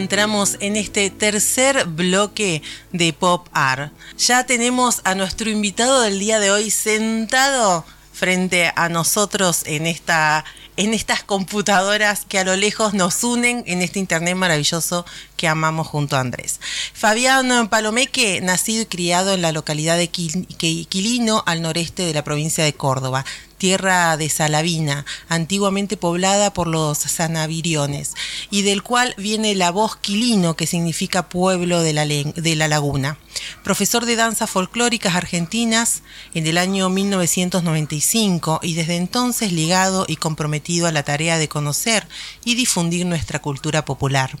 Entramos en este tercer bloque de Pop Art. Ya tenemos a nuestro invitado del día de hoy sentado frente a nosotros en esta en estas computadoras que a lo lejos nos unen en este internet maravilloso que amamos junto a Andrés. Fabián Palomeque, nacido y criado en la localidad de Quilino, al noreste de la provincia de Córdoba, tierra de Salavina, antiguamente poblada por los sanaviriones, y del cual viene la voz Quilino, que significa pueblo de la, de la laguna. Profesor de danzas folclóricas argentinas en el año 1995 y desde entonces ligado y comprometido a la tarea de conocer y difundir nuestra cultura popular.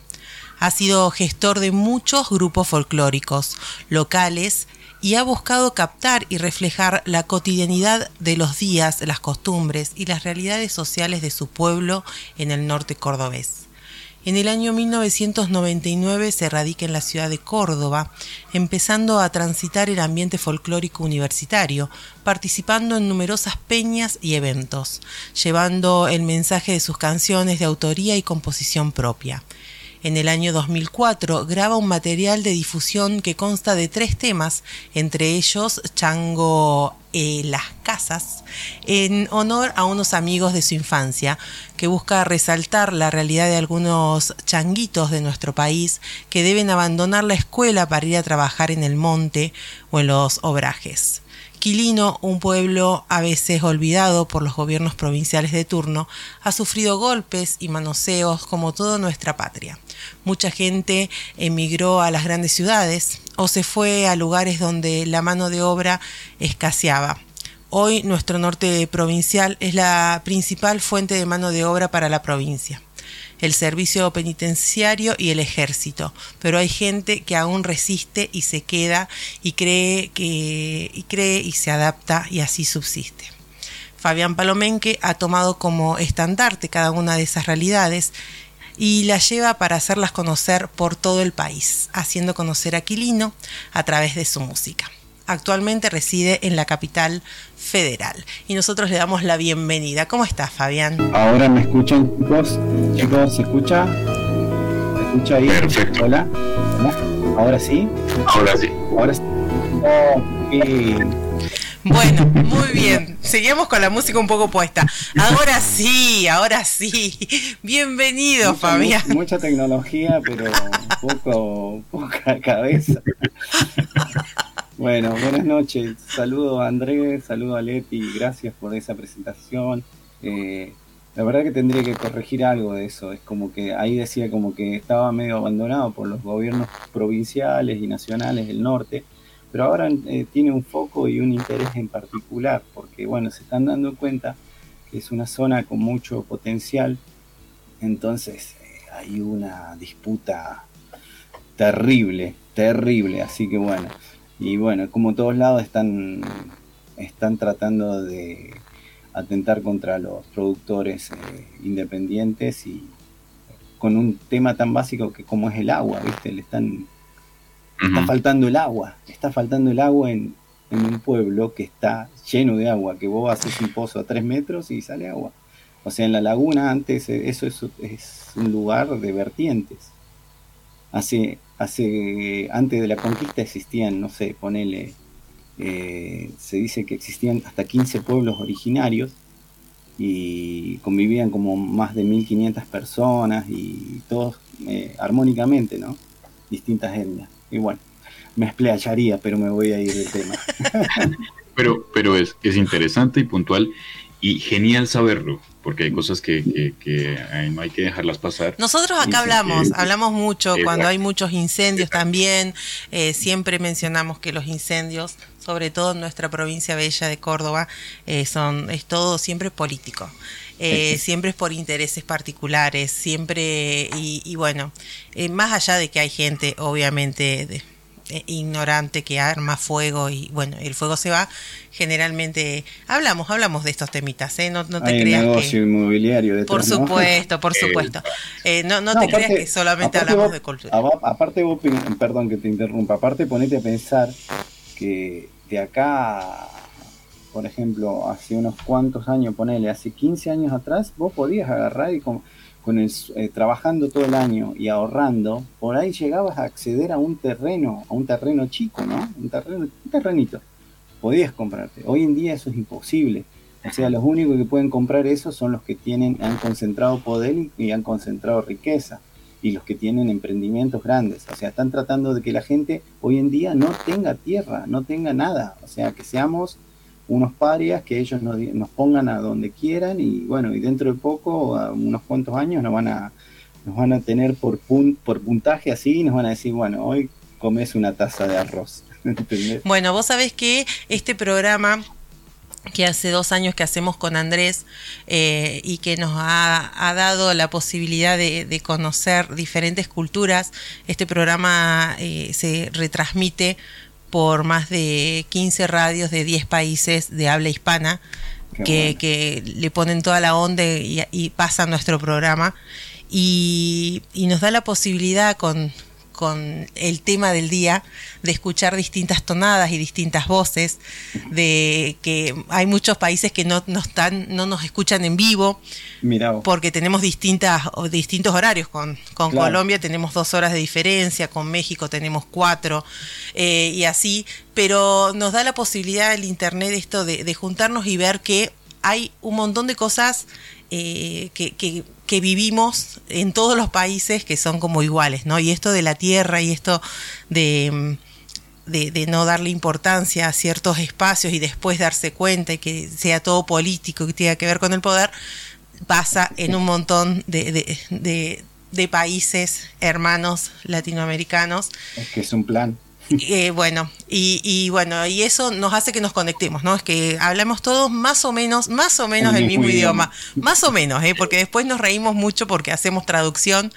Ha sido gestor de muchos grupos folclóricos, locales y ha buscado captar y reflejar la cotidianidad de los días, las costumbres y las realidades sociales de su pueblo en el norte cordobés. En el año 1999 se radica en la ciudad de Córdoba, empezando a transitar el ambiente folclórico universitario, participando en numerosas peñas y eventos, llevando el mensaje de sus canciones de autoría y composición propia. En el año 2004 graba un material de difusión que consta de tres temas, entre ellos Chango eh, Las Casas, en honor a unos amigos de su infancia, que busca resaltar la realidad de algunos changuitos de nuestro país que deben abandonar la escuela para ir a trabajar en el monte o en los obrajes. Quilino, un pueblo a veces olvidado por los gobiernos provinciales de turno, ha sufrido golpes y manoseos como toda nuestra patria. Mucha gente emigró a las grandes ciudades o se fue a lugares donde la mano de obra escaseaba. Hoy nuestro norte provincial es la principal fuente de mano de obra para la provincia el servicio penitenciario y el ejército, pero hay gente que aún resiste y se queda y cree que y cree y se adapta y así subsiste. Fabián Palomenque ha tomado como estandarte cada una de esas realidades y la lleva para hacerlas conocer por todo el país, haciendo conocer a Quilino a través de su música. Actualmente reside en la capital federal y nosotros le damos la bienvenida. ¿Cómo estás, Fabián? Ahora me escuchan, chicos. Chicos, ¿se escucha? ¿Se escucha ahí? Perfecto. Hola. ¿Ahora sí? Ahora sí. Ahora sí. Bueno, muy bien. Seguimos con la música un poco puesta. Ahora sí, ahora sí. Bienvenido, Fabián. Mucha tecnología, pero poco, poca cabeza. Bueno, buenas noches. Saludo a Andrés, saludo a Leti, gracias por esa presentación. Eh, la verdad que tendría que corregir algo de eso. Es como que ahí decía como que estaba medio abandonado por los gobiernos provinciales y nacionales del norte pero ahora eh, tiene un foco y un interés en particular, porque bueno, se están dando cuenta que es una zona con mucho potencial, entonces eh, hay una disputa terrible, terrible, así que bueno, y bueno, como todos lados están, están tratando de atentar contra los productores eh, independientes y con un tema tan básico que como es el agua, ¿viste? Le están Está faltando el agua, está faltando el agua en, un pueblo que está lleno de agua, que vos haces un pozo a tres metros y sale agua. O sea, en la laguna antes eh, eso es, un lugar de vertientes. Hace, hace, antes de la conquista existían, no sé, ponele, eh, se dice que existían hasta 15 pueblos originarios y convivían como más de 1500 personas y todos eh, armónicamente, ¿no? Distintas etnias. Y bueno, me explayaría, pero me voy a ir del tema. pero pero es, es interesante y puntual. y genial saberlo, porque hay cosas que, no hay que dejarlas pasar. Nosotros acá hablamos, hablamos mucho cuando hay muchos incendios también, eh, siempre mencionamos que los incendios, sobre todo en nuestra provincia bella de Córdoba, eh, son es todo siempre político. Eh, siempre es por intereses particulares, siempre, y, y bueno, más allá de que hay gente, obviamente, de, ignorante que arma fuego y bueno, el fuego se va, generalmente hablamos, hablamos de estos temitas, ¿eh? No, no te Hay creas negocio inmobiliario Por supuesto, por supuesto. Eh, no, no, te creas que solamente hablamos de cultura. Aparte vos, perdón que te interrumpa, aparte ponete a pensar que de acá, por ejemplo, hace unos cuantos años, ponele, hace 15 años atrás, vos podías agarrar y como con el, eh, trabajando todo el año y ahorrando, por ahí llegabas a acceder a un terreno, a un terreno chico, ¿no? Un, terreno, un terrenito. Podías comprarte. Hoy en día eso es imposible. O sea, los únicos que pueden comprar eso son los que tienen, han concentrado poder y han concentrado riqueza. Y los que tienen emprendimientos grandes. O sea, están tratando de que la gente hoy en día no tenga tierra, no tenga nada. O sea, que seamos unos parias que ellos nos, pongan a donde quieran y bueno, y dentro de poco, a unos cuantos años, nos van a, nos van a tener por, por puntaje así y nos van a decir, bueno, hoy comes una taza de arroz. bueno, vos sabés que este programa que hace dos años que hacemos con Andrés eh, y que nos ha, dado la posibilidad de, conocer diferentes culturas. Este programa eh, se retransmite por más de 15 radios de 10 países de habla hispana que, le ponen toda la onda y, y pasan nuestro programa. Y, y nos da la posibilidad con, con el tema del día, de escuchar distintas tonadas y distintas voces, de que hay muchos países que no, no están, no nos escuchan en vivo, porque tenemos distintas, distintos horarios. Con, con Colombia tenemos dos horas de diferencia, con México tenemos cuatro, eh, y así, pero nos da la posibilidad el internet esto de, de juntarnos y ver que hay un montón de cosas eh, que, que, vivimos en todos los países que son como iguales, ¿no? Y esto de la tierra y esto de, de, no darle importancia a ciertos espacios y después darse cuenta y que sea todo político que tenga que ver con el poder, pasa en un montón de, de, de países hermanos latinoamericanos. Es que es un plan. Eh, bueno, y, bueno, y eso nos hace que nos conectemos, ¿no? Es que hablamos todos más o menos, más o menos el, mismo, idioma. Más o menos, ¿eh? Porque después nos reímos mucho porque hacemos traducción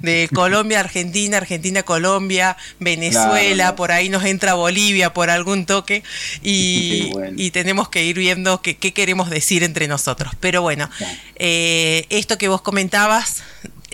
de Colombia, Argentina, Argentina, Colombia, Venezuela, por ahí nos entra Bolivia por algún toque y, tenemos que ir viendo qué, queremos decir entre nosotros. Pero bueno, eh, esto que vos comentabas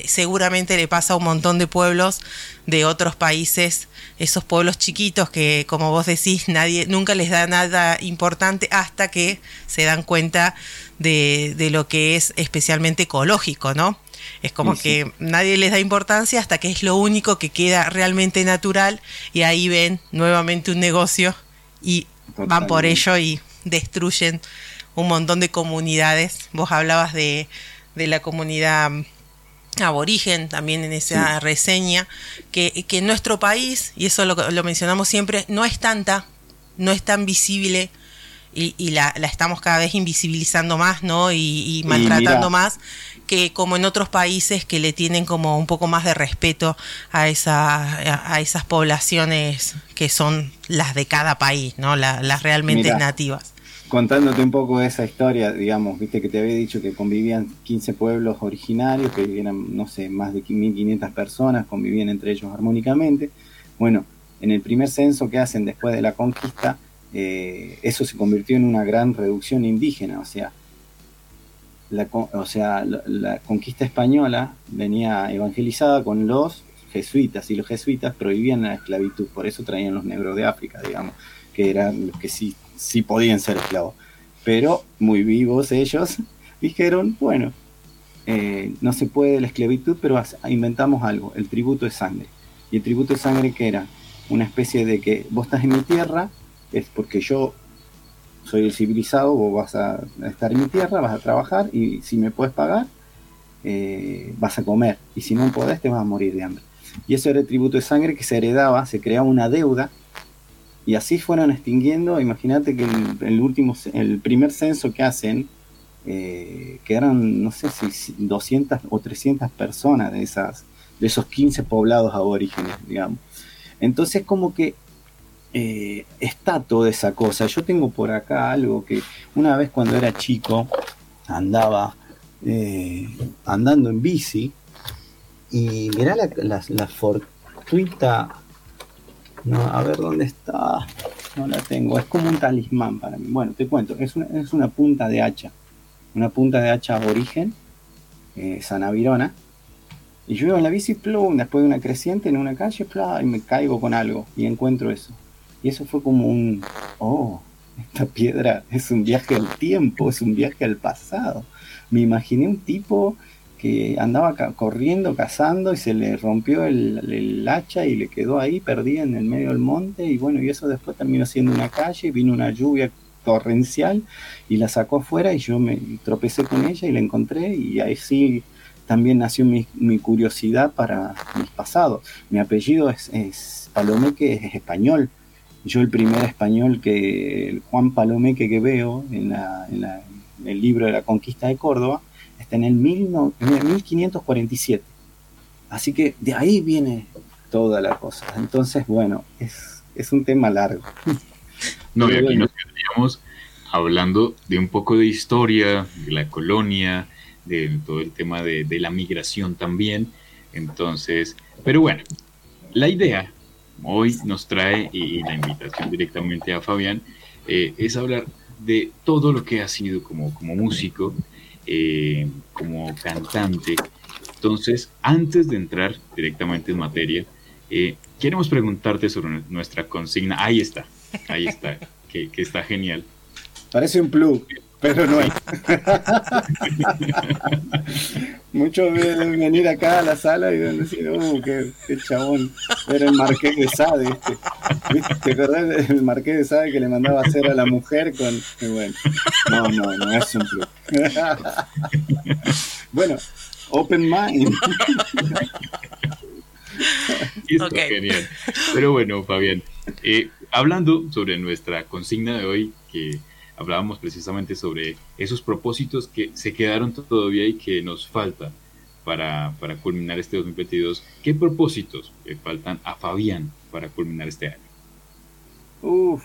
seguramente le pasa a un montón de pueblos de otros países, esos pueblos chiquitos que, como vos decís, nadie nunca les da nada importante hasta que se dan cuenta de, de lo que es especialmente ecológico, ¿no? Es como que nadie les da importancia hasta que es lo único que queda realmente natural y ahí ven nuevamente un negocio y van por ello y destruyen un montón de comunidades. Vos hablabas de, de la comunidad aborigen también en esa reseña, que, que, en nuestro país, y eso lo, lo, mencionamos siempre, no es tanta, no es tan visible y, y la, la, estamos cada vez invisibilizando más, ¿no? Y, maltratando más que como en otros países que le tienen como un poco más de respeto a, esa, a, esas poblaciones que son las de cada país, ¿no? las realmente nativas contándote un poco esa historia, digamos, viste que te había dicho que convivían 15 pueblos originarios, que eran, no sé, más de 1500 personas, convivían entre ellos armónicamente. Bueno, en el primer censo que hacen después de la conquista, eh, eso se convirtió en una gran reducción indígena, o sea, la, o sea, la, conquista española venía evangelizada con los jesuitas y los jesuitas prohibían la esclavitud, por eso traían los negros de África, digamos, que eran los que sí sí podían ser esclavos. Pero muy vivos ellos dijeron, bueno, eh, no se puede la esclavitud, pero inventamos algo, el tributo de sangre. Y el tributo de sangre que era una especie de que vos estás en mi tierra, es porque yo soy el civilizado, vos vas a estar en mi tierra, vas a trabajar y si me puedes pagar, eh, vas a comer. Y si no podés, te vas a morir de hambre. Y eso era el tributo de sangre que se heredaba, se creaba una deuda y así fueron extinguiendo, imagínate que el, último, el primer censo que hacen, eh, quedaron, no sé si 200 o 300 personas de, esas, de esos 15 poblados aborígenes, digamos. Entonces como que eh, está toda esa cosa. Yo tengo por acá algo que una vez cuando era chico andaba eh, andando en bici y mirá la, la, fortuita. No, a ver dónde está. No la tengo. Es como un talismán para mí. Bueno, te cuento. Es una, es una punta de hacha. Una punta de hacha origen. Eh, Sanavirona. Y yo iba en la bici, plum, después de una creciente en una calle, plum, y me caigo con algo. Y encuentro eso. Y eso fue como un, oh, esta piedra es un viaje al tiempo, es un viaje al pasado. Me imaginé un tipo que andaba corriendo, cazando y se le rompió el, hacha y le quedó ahí perdida en el medio del monte y bueno, y eso después terminó siendo una calle, vino una lluvia torrencial y la sacó afuera y yo me tropecé con ella y la encontré y ahí sí también nació mi, curiosidad para mis pasados. Mi apellido es, Palomeque, es español, yo el primer español que, Juan Palomeque que veo en, el libro de la conquista de Córdoba, está en el 1547. Así que de ahí viene toda la cosa. Entonces, bueno, es, un tema largo. No, y aquí nos quedaríamos hablando de un poco de historia, de la colonia, de todo el tema de, de la migración también. Entonces, pero bueno, la idea hoy nos trae, y, la invitación directamente a Fabián, eh, es hablar de todo lo que ha sido como, como músico, eh, como cantante. Entonces, antes de entrar directamente en materia, eh, queremos preguntarte sobre nuestra consigna. Ahí está, ahí está, que, que está genial. Parece un plug pero no hay. Muchos deben venir acá a la sala y deben decir, uh, qué, chabón, era el marqués de Sade. Este. ¿Te acordás del marqués de Sade que le mandaba a hacer a la mujer con... bueno, no, no, no es un club. bueno, open mind. genial. Pero bueno, Fabián, eh, hablando sobre nuestra consigna de hoy, que hablábamos precisamente sobre esos propósitos que se quedaron todavía y que nos falta para, para culminar este 2022. ¿Qué propósitos le faltan a Fabián para culminar este año? Uf,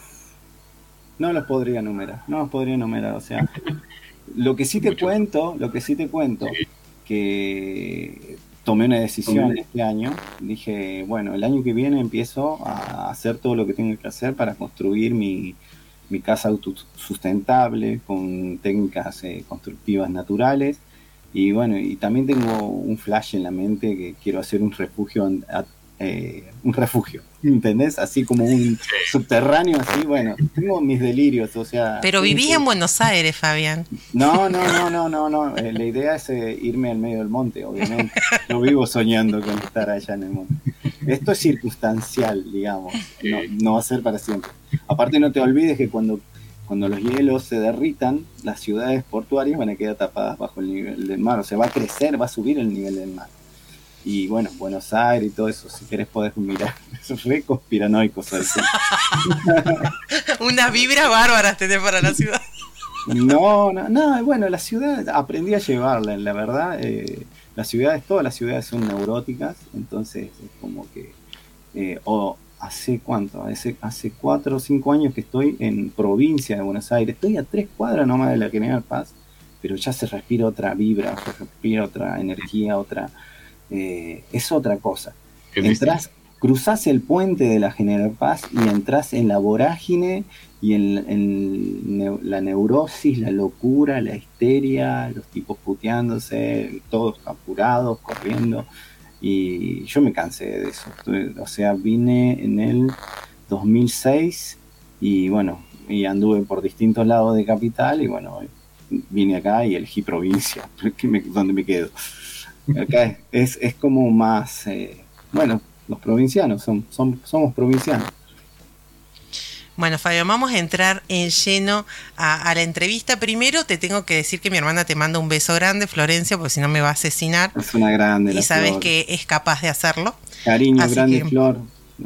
no los podría enumerar, no los podría enumerar, o sea, lo que sí te cuento, lo que sí te cuento, que tomé una decisión este año, dije, bueno, el año que viene empiezo a hacer todo lo que tengo que hacer para construir mi, mi casa autosustentable con técnicas eh, constructivas naturales. Y bueno, y también tengo un flash en la mente que quiero hacer un refugio, eh, un refugio, ¿entendés? Así como un subterráneo, así, bueno, tengo mis delirios, o sea... Pero vivís en Buenos Aires, Fabián. No, no, no, no, no, no, eh, la idea es irme al medio del monte, obviamente. Yo vivo soñando con estar allá en el monte. Esto es circunstancial, digamos, no, no va a ser para siempre. Aparte no te olvides que cuando, cuando los hielos se derritan, las ciudades portuarias van a quedar tapadas bajo el nivel del mar, o sea, va a crecer, va a subir el nivel del mar. Y bueno, Buenos Aires y todo eso, si querés podés mirar. Es re conspiranoico. Una vibra bárbara tenés para la ciudad. No, no, no, bueno, la ciudad aprendí a llevarla, la verdad. Eh, las ciudades, todas las ciudades son neuróticas, entonces es como que eh, o hace cuánto, hace, hace cuatro o cinco años que estoy en provincia de Buenos Aires, estoy a tres cuadras nomás de la General Paz, pero ya se respira otra vibra, se respira otra energía, otra, eh, es otra cosa. Entrás, cruzás el puente de la General Paz y entras en la vorágine y en, la neurosis, la locura, la histeria, los tipos puteándose, todos apurados, corriendo. Y yo me cansé de eso. O sea, vine en el 2006 y bueno, y anduve por distintos lados de capital y bueno, vine acá y elegí provincia, donde me quedo. Acá es, es como más, eh, bueno, los provincianos, son, son, somos provincianos. Bueno, Fabio, vamos a entrar en lleno a, la entrevista. Primero te tengo que decir que mi hermana te manda un beso grande, Florencia, porque si no me va a asesinar. Es una grande. Y sabes que es capaz de hacerlo. Cariño, grande, Flor.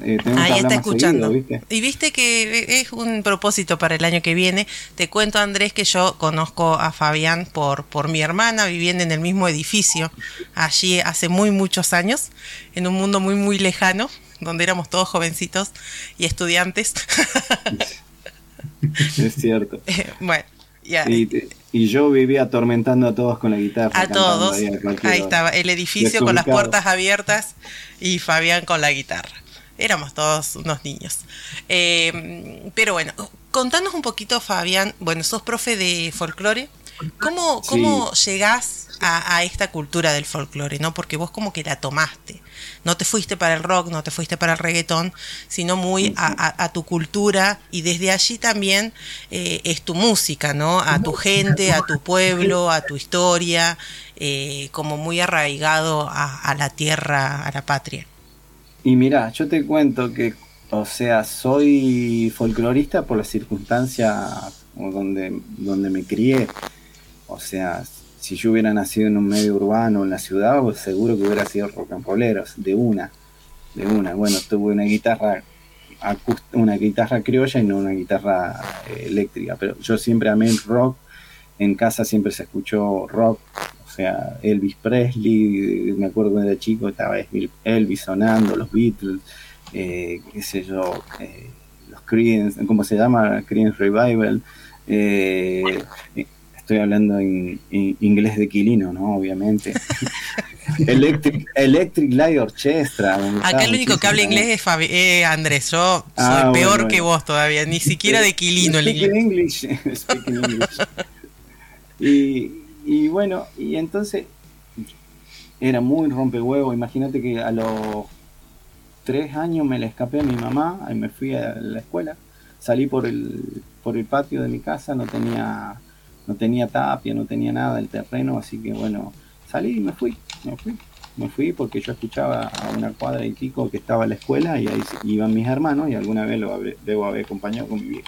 Eh, Ahí está escuchando. Y viste que es un propósito para el año que viene. Te cuento, Andrés, que yo conozco a Fabián por, por mi hermana, viviendo en el mismo edificio, allí hace muy muchos años, en un mundo muy, muy lejano, donde éramos todos jovencitos y estudiantes. es cierto. bueno, ya. Y yo vivía atormentando a todos con la guitarra. A todos. Ahí, estaba, el edificio con las puertas abiertas y Fabián con la guitarra. Éramos todos unos niños. Eh, pero bueno, contanos un poquito, Fabián. Bueno, sos profe de folclore. ¿Cómo, cómo llegás a, esta cultura del folclore? ¿no? Porque vos como que la tomaste. No te fuiste para el rock, no te fuiste para el reggaetón, sino muy a, tu cultura y desde allí también eh, es tu música, ¿no? A tu gente, a tu pueblo, a tu historia, eh, como muy arraigado a la tierra, a la patria. Y mira, yo te cuento que, o sea, soy folclorista por la circunstancia donde, donde me crié. O sea, si yo hubiera nacido en un medio urbano, en la ciudad, pues seguro que hubiera sido rock and rolleros, de una, de una. Bueno, tuve una guitarra una guitarra criolla y no una guitarra eh, eléctrica, pero yo siempre amé el rock, en casa siempre se escuchó rock, sea, Elvis Presley, me acuerdo cuando era chico, estaba Elvis sonando, los Beatles, eh, qué sé yo, eh, los Creedence, ¿cómo se llama? Creedence Revival. Eh, estoy hablando en, inglés de Quilino, ¿no? Obviamente. Electric, Electric Light Orchestra. Acá el único que habla inglés es Fabi Andrés. Yo soy ah, peor que vos todavía, ni siquiera de Quilino el inglés. English. y, y bueno, y entonces era muy rompehuevo. Imagínate que a los tres años me le escapé a mi mamá y me fui a la escuela. Salí por el, por el patio de mi casa, no tenía, no tenía tapia, no tenía nada del terreno, así que bueno, salí y me fui, me fui. Me fui porque yo escuchaba a una cuadra y pico que estaba en la escuela y ahí iban mis hermanos y alguna vez lo debo haber acompañado con mi viejo.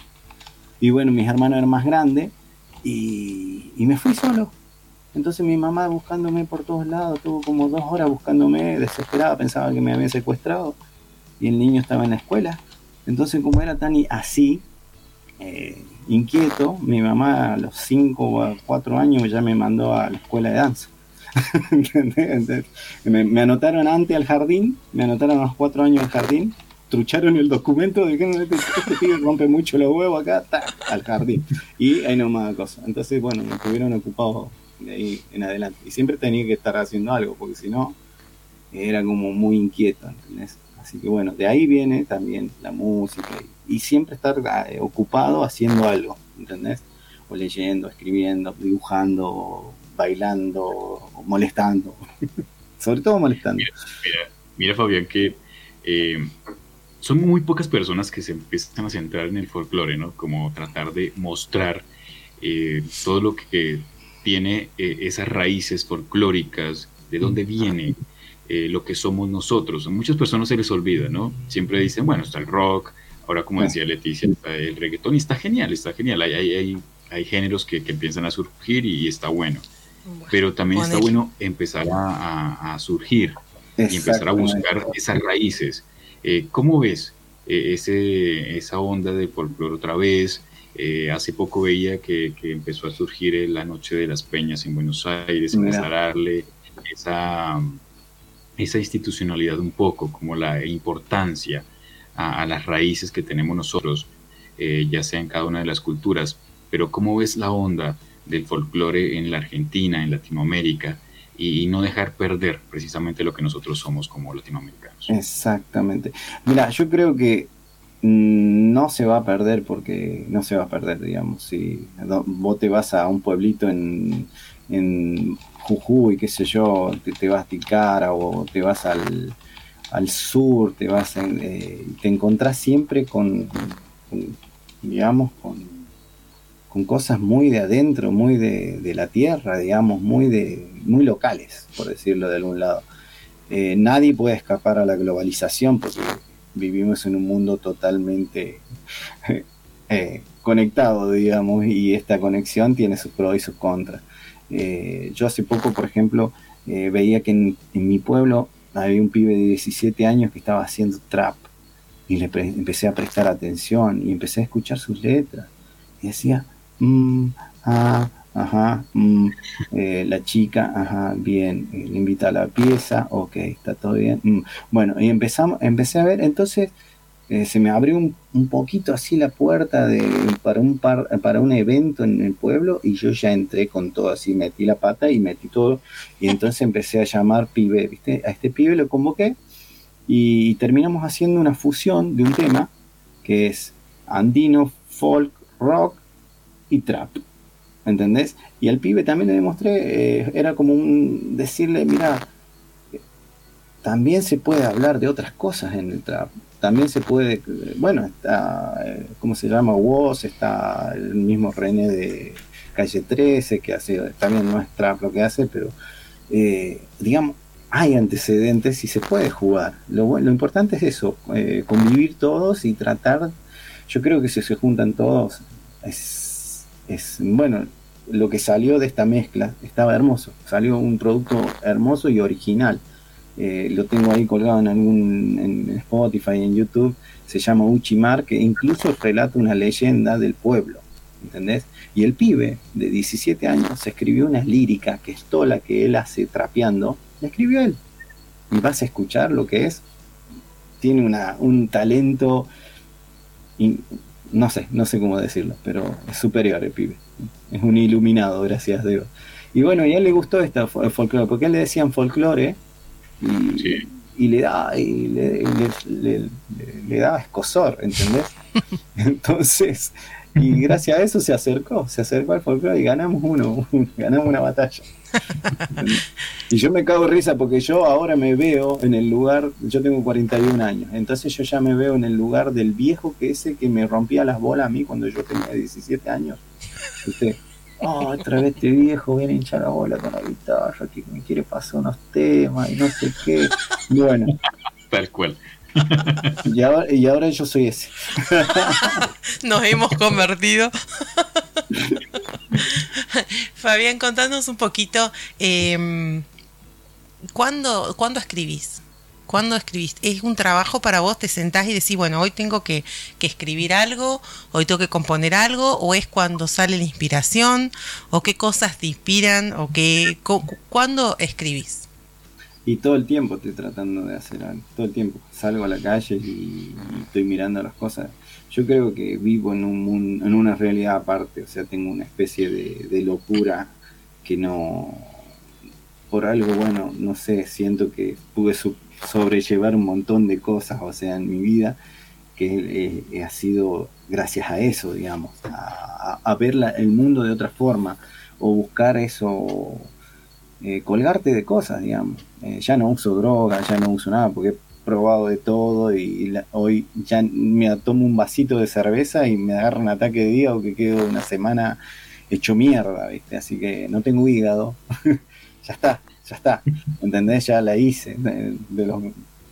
Y bueno, mis hermanos eran más grandes y me fui solo entonces mi mamá buscándome por todos lados, tuvo como dos horas buscándome, desesperada, pensaba que me habían secuestrado y el niño estaba en la escuela. Entonces como era tan así, eh, inquieto, mi mamá a los 5 o 4 años ya me mandó a la escuela de danza. me, anotaron antes al jardín, me anotaron a los 4 años al jardín, trucharon el documento que este, este tío rompe mucho los huevos acá, al jardín. Y ahí nomás cosa. Entonces, bueno, me tuvieron ocupado de ahí en adelante. Y siempre tenía que estar haciendo algo, porque si no, era como muy inquieto, ¿entendés? Así que bueno, de ahí viene también la música y, siempre estar eh, ocupado haciendo algo, ¿entendés? O leyendo, escribiendo, dibujando, bailando, molestando. Sobre todo molestando. Mira, Fabián, que eh, son muy pocas personas que se empiezan a centrar en el folclore, ¿no? Como tratar de mostrar eh, todo lo que tiene eh, esas raíces folclóricas, de dónde viene eh, lo que somos nosotros. A muchas personas se les olvida, ¿no? Siempre dicen, bueno, está el rock, ahora como decía Leticia, el reggaetón y está genial, está genial. Hay, hay, hay, géneros que, que, empiezan a surgir y, está bueno. Pero también está bueno empezar a, a, surgir y empezar a buscar esas raíces. Eh, ¿Cómo ves ese, esa onda de folclore otra vez? Eh, hace poco veía que, empezó a surgir la Noche de las Peñas en Buenos Aires, empezar a darle esa, esa institucionalidad un poco, como la importancia a, las raíces que tenemos nosotros, eh, ya sea en cada una de las culturas. Pero ¿cómo ves la onda del folclore en la Argentina, en Latinoamérica? y no dejar perder precisamente lo que nosotros somos como latinoamericanos. Exactamente. Mira, yo creo que no se va a perder porque no se va a perder, digamos. Si vos te vas a un pueblito en, en Jujuy, qué sé yo, te, vas a Ticara o te vas al, al sur, te vas eh, te encontrás siempre con, digamos, con, con, cosas muy de adentro, muy de, de, la tierra, digamos, muy de muy locales, por decirlo de algún lado. Eh, nadie puede escapar a la globalización porque vivimos en un mundo totalmente eh, conectado, digamos, y esta conexión tiene sus pros y sus contras. Eh, yo hace poco, por ejemplo, eh, veía que en, mi pueblo había un pibe de 17 años que estaba haciendo trap. y le empecé a prestar atención y empecé a escuchar sus letras. Y decía, mmm, ah, ajá, mm, eh, la chica, ajá, bien, eh, le invita a la pieza, ok, está todo bien. Mm. Bueno, y empezamos, empecé a ver, entonces eh, se me abrió un, un, poquito así la puerta de, para, un par, para un evento en el pueblo y yo ya entré con todo así, metí la pata y metí todo y entonces empecé a llamar pibe, ¿viste? A este pibe lo convoqué y terminamos haciendo una fusión de un tema que es andino, folk, rock y trap. ¿Entendés? Y al pibe también le demostré, eh, era como un decirle, mira, también se puede hablar de otras cosas en el trap. También se puede, bueno, está, eh, ¿cómo se llama? Woz, está el mismo René de Calle 13, que hace, también no es trap lo que hace, pero eh, digamos, hay antecedentes y se puede jugar. Lo, lo importante es eso, convivir todos y tratar, yo creo que si se juntan todos, es, es bueno, lo que salió de esta mezcla estaba hermoso. Salió un producto hermoso y original. Eh, lo tengo ahí colgado en algún en Spotify, en YouTube. Se llama Uchimar, que incluso relata una leyenda del pueblo. ¿Entendés? Y el pibe de 17 años se escribió una lírica que es toda la que él hace trapeando. La escribió él. Y vas a escuchar lo que es. Tiene una, un talento. no sé, no sé cómo decirlo, pero es superior el pibe es un iluminado, gracias a Dios. Y bueno, y a él le gustó esta folclore, porque a él le decían folclore y, le da y le, le, daba escosor, ¿entendés? Entonces, y gracias a eso se acercó, se acercó al folclore y ganamos uno, ganamos una batalla. y yo me cago de risa porque yo ahora me veo en el lugar, yo tengo 41 años, entonces yo ya me veo en el lugar del viejo que ese que me rompía las bolas a mí cuando yo tenía 17 años Usted, oh, otra vez este viejo viene a hinchar la bola con la guitarra, que me quiere pasar unos temas y no sé qué. Bueno. Tal cual. Y ahora, y ahora yo soy ese. Nos hemos convertido. Fabián, contanos un poquito, eh, ¿cuándo, ¿cuándo escribís? ¿Cuándo escribiste? ¿Es un trabajo para vos? ¿Te sentás y decís, bueno, hoy tengo que, escribir algo, hoy tengo que componer algo? ¿O es cuando sale la inspiración? ¿O qué cosas te inspiran? ¿O qué, ¿Cuándo escribís? Y todo el tiempo estoy tratando de hacer algo, todo el tiempo. Salgo a la calle y, estoy mirando las cosas. Yo creo que vivo en, un en una realidad aparte, o sea, tengo una especie de, de locura que no, por algo, bueno, no sé, siento que pude sobrellevar un montón de cosas, o sea, en mi vida, que eh, ha sido gracias a eso, digamos, a, ver el mundo de otra forma, o buscar eso, eh, colgarte de cosas, digamos. Eh, ya no uso droga, ya no uso nada, porque he probado de todo y, hoy ya me tomo un vasito de cerveza y me agarra un ataque de día o que quedo una semana hecho mierda, ¿viste? Así que no tengo hígado, ya está ya está, ¿entendés? Ya la hice, de, los,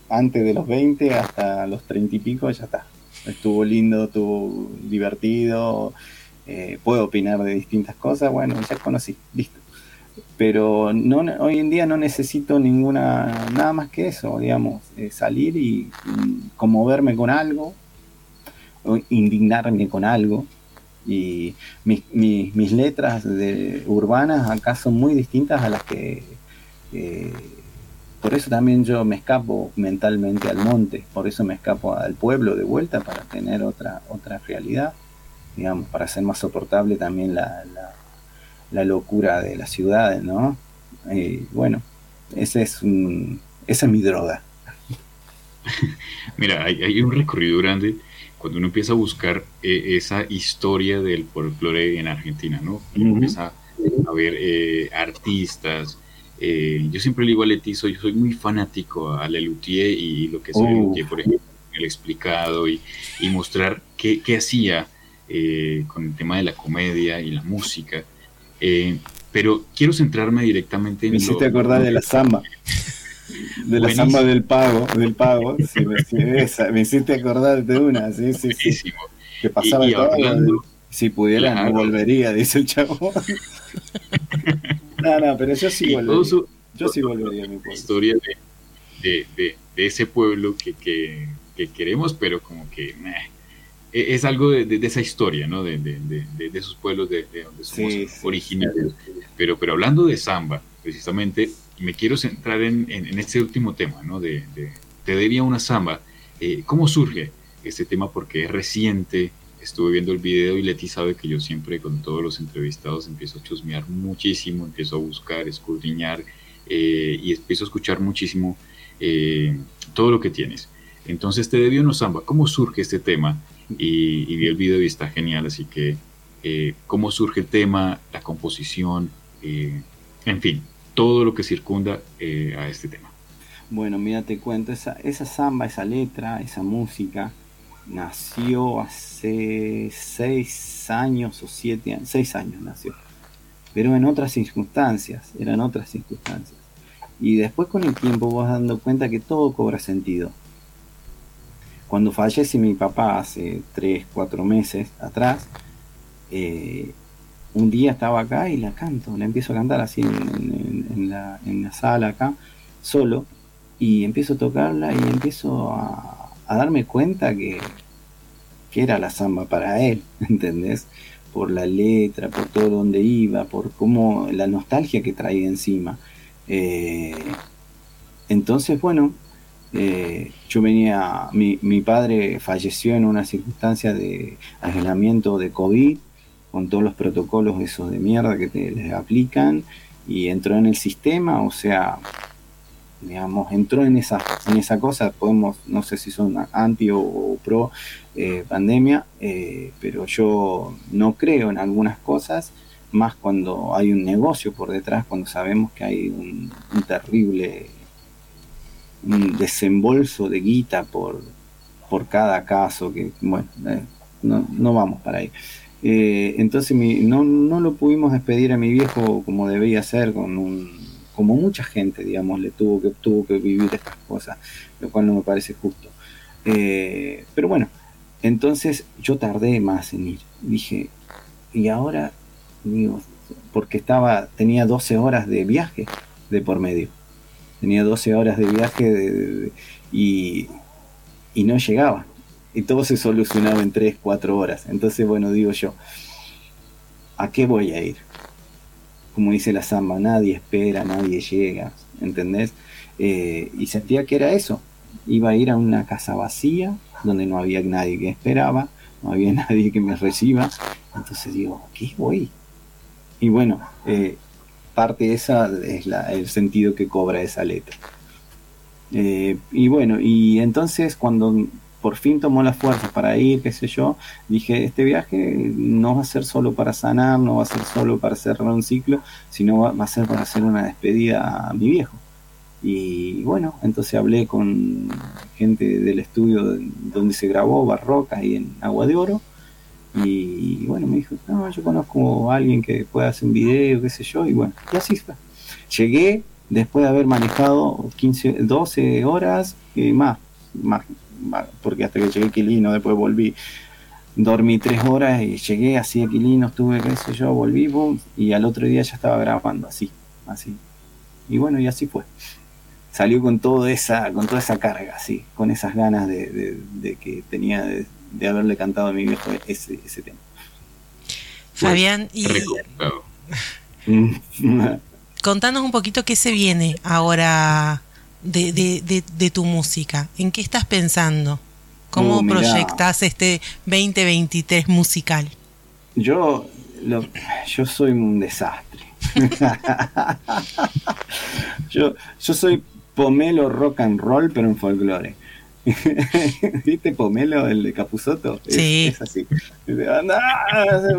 antes de los 20 hasta los 30 y pico, ya está. Estuvo lindo, estuvo divertido, eh, puedo opinar de distintas cosas, bueno, ya conocí, listo. Pero no, hoy en día no necesito ninguna, nada más que eso, digamos, eh, salir y, conmoverme con algo, o indignarme con algo, y mis, mis, letras de, urbanas acá son muy distintas a las que eh, por eso también yo me escapo mentalmente al monte, por eso me escapo al pueblo de vuelta para tener otra, otra realidad, digamos, para hacer más soportable también la, la, locura de las ciudades, ¿no? Y bueno, ese es un, esa es mi droga. Mira, hay, un recorrido grande cuando uno empieza a buscar eh, esa historia del folclore en Argentina, ¿no? Empieza a ver eh, artistas, eh, yo siempre le digo a Leti, soy, soy muy fanático a Lelutier y lo que es Lelutier, por ejemplo, el explicado y, y mostrar qué, qué hacía eh, con el tema de la comedia y la música. Eh, pero quiero centrarme directamente en... Me hiciste acordar de la samba. De la samba del pago, del pago. me, hiciste acordar de una, sí, sí, sí. Que pasaba todo. si pudiera, no volvería, dice el chavo. No, no, pero yo sí volvería. yo sí volvería a mi pueblo. historia de, de, de, ese pueblo que, que, que queremos, pero como que e, es algo de, esa historia, ¿no? De, de esos pueblos de, donde somos originarios. Pero, pero hablando de samba, precisamente, me quiero centrar en, en, este último tema, ¿no? De, Te debía una samba. Eh, ¿Cómo surge este tema? Porque es reciente, estuve viendo el video y Leti sabe que yo siempre con todos los entrevistados empiezo a chusmear muchísimo, empiezo a buscar, escudriñar eh, y empiezo a escuchar muchísimo eh, todo lo que tienes. Entonces te debió una samba. ¿Cómo surge este tema? Y, vi el video y está genial, así que cómo surge el tema, la composición, en fin, todo lo que circunda a este tema. Bueno, mira, te cuento, esa, esa samba, esa letra, esa música, nació hace seis años o siete años, seis años nació, pero en otras circunstancias, eran otras circunstancias. Y después con el tiempo vas dando cuenta que todo cobra sentido. Cuando fallece mi papá hace tres, cuatro meses atrás, eh, un día estaba acá y la canto, la empiezo a cantar así en, la, en la sala acá, solo, y empiezo a tocarla y empiezo a, darme cuenta que, que, era la samba para él, ¿entendés? Por la letra, por todo donde iba, por cómo la nostalgia que traía encima. Eh, entonces, bueno, eh, yo venía, mi, mi, padre falleció en una circunstancia de aislamiento de COVID, con todos los protocolos esos de mierda que te les aplican, y entró en el sistema, o sea, digamos, entró en esa, en esa cosa, podemos, no sé si son anti o, pro eh, pandemia, eh, pero yo no creo en algunas cosas, más cuando hay un negocio por detrás, cuando sabemos que hay un, terrible un desembolso de guita por, por cada caso, que bueno, eh, no, no, vamos para ahí. entonces no, no lo pudimos despedir a mi viejo como debía ser, con un como mucha gente, digamos, le tuvo que, tuvo que vivir estas cosas, lo cual no me parece justo. Eh, pero bueno, entonces yo tardé más en ir. Dije, y ahora, digo, porque estaba, tenía 12 horas de viaje de por medio. Tenía 12 horas de viaje y, y no llegaba. Y todo se solucionaba en 3, 4 horas. Entonces, bueno, digo yo, ¿a qué voy a ir? Como dice la samba, nadie espera, nadie llega, ¿entendés? Eh, y sentía que era eso, iba a ir a una casa vacía, donde no había nadie que esperaba, no había nadie que me reciba, entonces digo, ¿qué voy? Y bueno, eh, parte esa es el sentido que cobra esa letra. Eh, y bueno, y entonces cuando por fin tomó las fuerzas para ir, qué sé yo, dije, este viaje no va a ser solo para sanar, no va a ser solo para cerrar un ciclo, sino va, a ser para hacer una despedida a mi viejo. Y bueno, entonces hablé con gente del estudio donde se grabó, Barroca, y en Agua de Oro, y bueno, me dijo, no, yo conozco a alguien que pueda hacer un video, qué sé yo, y bueno, y así fue. Llegué después de haber manejado 15, 12 horas y más, más porque hasta que llegué a Quilino, después volví, dormí tres horas y llegué así a Quilino, estuve, qué sé yo, volví, y al otro día ya estaba grabando, así, así. Y bueno, y así fue. Salió con toda esa, con toda esa carga, así, con esas ganas de, que tenía de, haberle cantado a mi viejo ese, ese tema. Fabián, y contanos un poquito qué se viene ahora de, de, de, tu música? ¿En qué estás pensando? ¿Cómo uh, proyectas este 2023 musical? Yo, yo soy un desastre. yo, yo soy pomelo rock and roll, pero en folclore. ¿Viste Pomelo, el de Capuzoto? Sí. Es, así.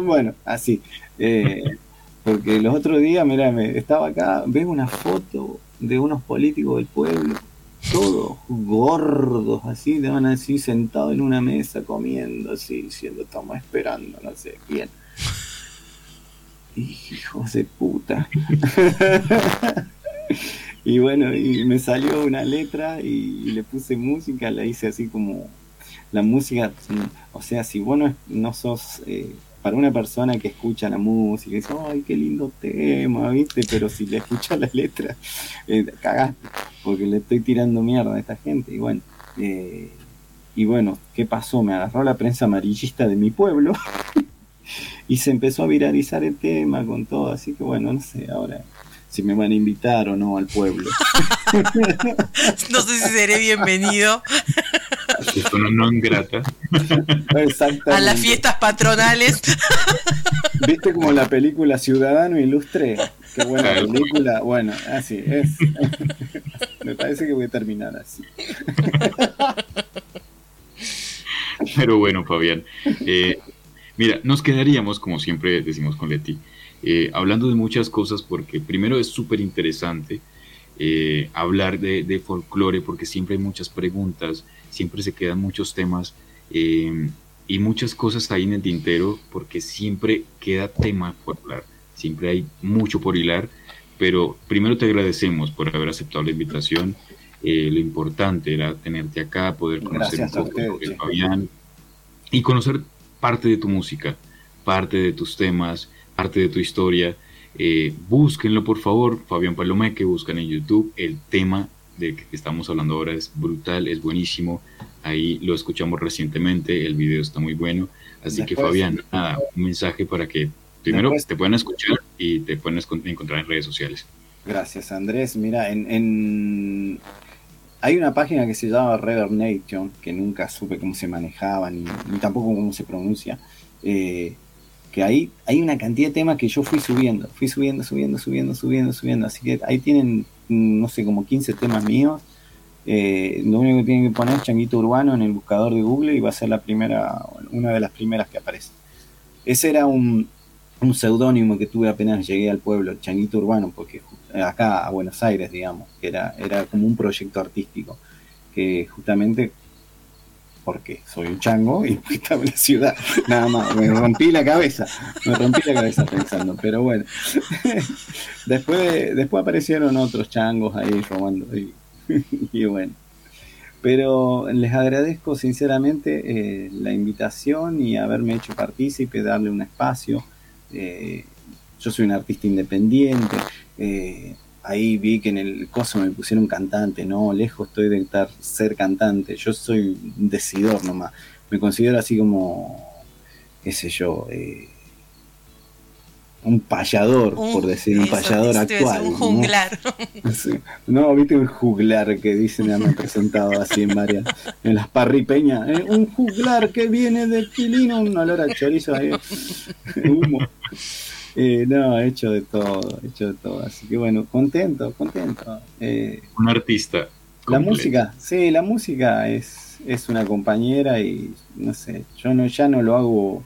Bueno, así. Eh, porque los otros días, mira, estaba acá, veo una foto de unos políticos del pueblo, todos gordos, así, te van a decir sentados en una mesa comiendo, así, diciendo, estamos esperando, no sé quién. Hijos de puta. y bueno, y me salió una letra y, le puse música, la hice así como la música, o sea, si vos no, sos eh, para una persona que escucha la música y dice, ay, qué lindo tema, ¿viste? Pero si le escucha la letra, eh, cagaste, porque le estoy tirando mierda a esta gente. Y bueno, eh, y bueno, ¿qué pasó? Me agarró la prensa amarillista de mi pueblo y se empezó a viralizar el tema con todo, así que bueno, no sé, ahora si me van a invitar o no al pueblo. no sé si seré bienvenido. No, no ingrata. A las fiestas patronales. ¿Viste como la película Ciudadano Ilustre? Qué buena película. Bueno, así es. Me parece que voy a terminar así. Pero bueno, Fabián. Eh, mira, nos quedaríamos, como siempre decimos con Leti, eh, hablando de muchas cosas porque primero es súper interesante eh, hablar de, de folclore porque siempre hay muchas preguntas, siempre se quedan muchos temas eh, y muchas cosas ahí en el tintero porque siempre queda tema por hablar, siempre hay mucho por hilar, pero primero te agradecemos por haber aceptado la invitación. lo importante era tenerte acá, poder conocer un poco de Fabián y conocer parte de tu música, parte de tus temas, parte de tu historia. Eh, búsquenlo por favor, Fabián Palomé, que buscan en YouTube. El tema de que estamos hablando ahora es brutal, es buenísimo. Ahí lo escuchamos recientemente, el video está muy bueno. Así que Fabián, nada, un mensaje para que primero te puedan escuchar y te puedan encontrar en redes sociales. Gracias Andrés. Mira, en, hay una página que se llama Reverb Nation, que nunca supe cómo se manejaba ni, ni tampoco cómo se pronuncia. Eh, que ahí hay una cantidad de temas que yo fui subiendo, fui subiendo, subiendo, subiendo, subiendo, subiendo. Así que ahí tienen, no sé, como 15 temas míos. Eh, lo único que tienen que poner es Changuito Urbano en el buscador de Google y va a ser la primera, una de las primeras que aparece. Ese era un, un seudónimo que tuve apenas llegué al pueblo, Changuito Urbano, porque acá a Buenos Aires, digamos, era, era como un proyecto artístico, que justamente porque soy un chango y estaba en la ciudad. Nada más, me rompí la cabeza, me rompí la cabeza pensando, pero bueno. después, después aparecieron otros changos ahí robando y, bueno. Pero les agradezco sinceramente eh, la invitación y haberme hecho partícipe, darle un espacio. Eh, yo soy un artista independiente. Eh, ahí vi que en el coso me pusieron cantante, no, lejos estoy de estar, ser cantante, yo soy un decidor nomás, me considero así como, qué sé yo, eh, un payador, por decir, un payador actual. Un juglar. ¿no? viste un juglar que dicen, me han presentado así en varias, en las parripeñas, ¿eh? un juglar que viene del Quilino, un olor a chorizo ahí, humo. Eh, no, he hecho de todo, he hecho de todo. Así que bueno, contento, contento. Eh, Un artista. La música, sí, la música es, es una compañera y no sé, yo no, ya no lo hago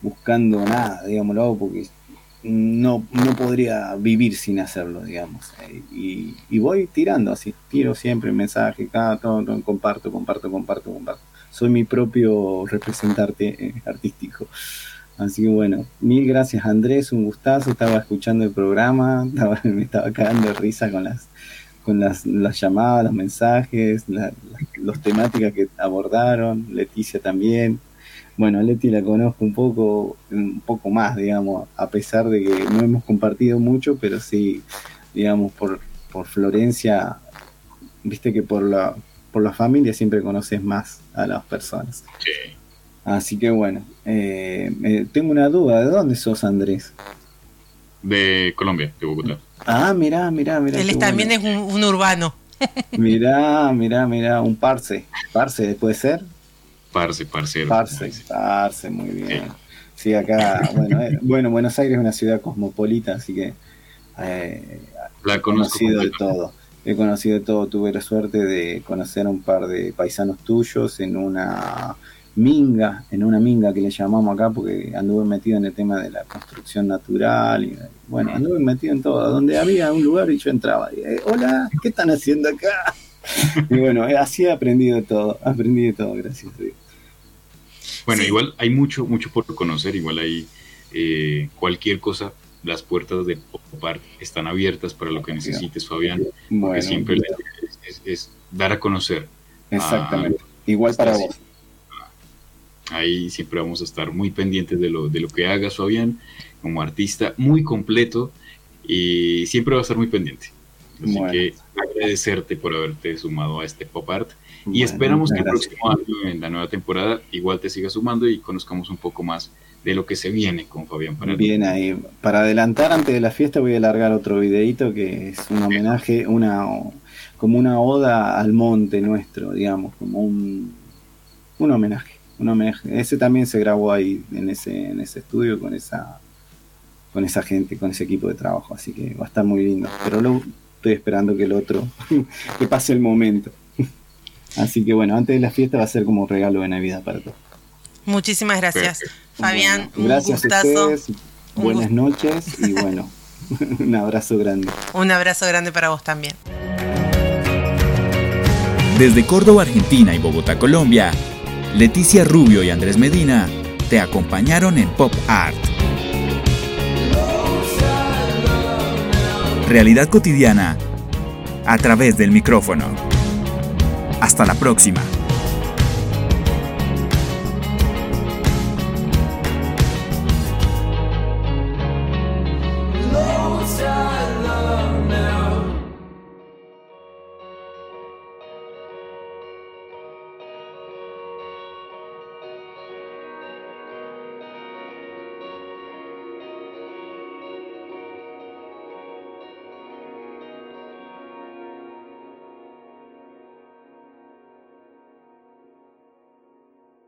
buscando nada, digamos, lo hago porque no, no podría vivir sin hacerlo, digamos. Y, y voy tirando así, tiro siempre mensaje, cada todo, comparto, comparto, comparto, comparto. Soy mi propio representante eh, artístico. Así que bueno, mil gracias Andrés, un gustazo, estaba escuchando el programa, me estaba cagando de risa con las con las, llamadas, los mensajes, las temáticas que abordaron, Leticia también. Bueno, Leti la conozco un poco, un poco más, digamos, a pesar de que no hemos compartido mucho, pero sí, digamos, por, por Florencia, viste que por la, por la familia siempre conoces más a las personas. Sí. Así que bueno, eh, tengo una duda, ¿de dónde sos Andrés? De Colombia, de Bogotá. Ah, mirá, mirá, mirá. Él también es un, urbano. Mirá, mirá, mirá, un parce. ¿Parce puede ser? Parce, parcero. Parce, parce, muy bien. Sí, acá, bueno, eh, bueno, Buenos Aires es una ciudad cosmopolita, así que eh, La he conocido de todo. He conocido de todo, tuve la suerte de conocer a un par de paisanos tuyos en una minga, en una minga que le llamamos acá, porque anduve metido en el tema de la construcción natural, y bueno, anduve metido en todo, donde había un lugar y yo entraba, y, eh, hola, ¿qué están haciendo acá? y bueno, eh, así he aprendido todo, aprendí de todo, gracias a Dios. Bueno, igual hay mucho, mucho por conocer, igual hay eh, cualquier cosa, las puertas de Popar están abiertas para lo que necesites, Fabián, porque siempre es, dar a conocer. Exactamente, igual para vos. Ahí siempre vamos a estar muy pendientes de lo, de lo que haga Fabián como artista, muy completo y siempre va a estar muy pendiente. Así que agradecerte por haberte sumado a este pop art y esperamos que el próximo año, en la nueva temporada, igual te sigas sumando y conozcamos un poco más de lo que se viene con Fabián Bien ahí. Para adelantar antes de la fiesta voy a largar otro videito que es un homenaje, una como una oda al monte nuestro, digamos, como un, un homenaje, un homenaje. Ese también se grabó ahí en ese, en ese estudio con esa con esa gente, con ese equipo de trabajo, así que va a estar muy lindo. Pero lo, estoy esperando que el otro, que pase el momento. Así que bueno, antes de la fiesta va a ser como regalo de Navidad para todos. Muchísimas gracias. Fabián, un gracias gustazo. A ustedes, buenas noches y bueno, un abrazo grande. Un abrazo grande para vos también. Desde Córdoba, Argentina y Bogotá, Colombia, Leticia Rubio y Andrés Medina te acompañaron en Pop Art. Realidad cotidiana a través del micrófono. Hasta la próxima.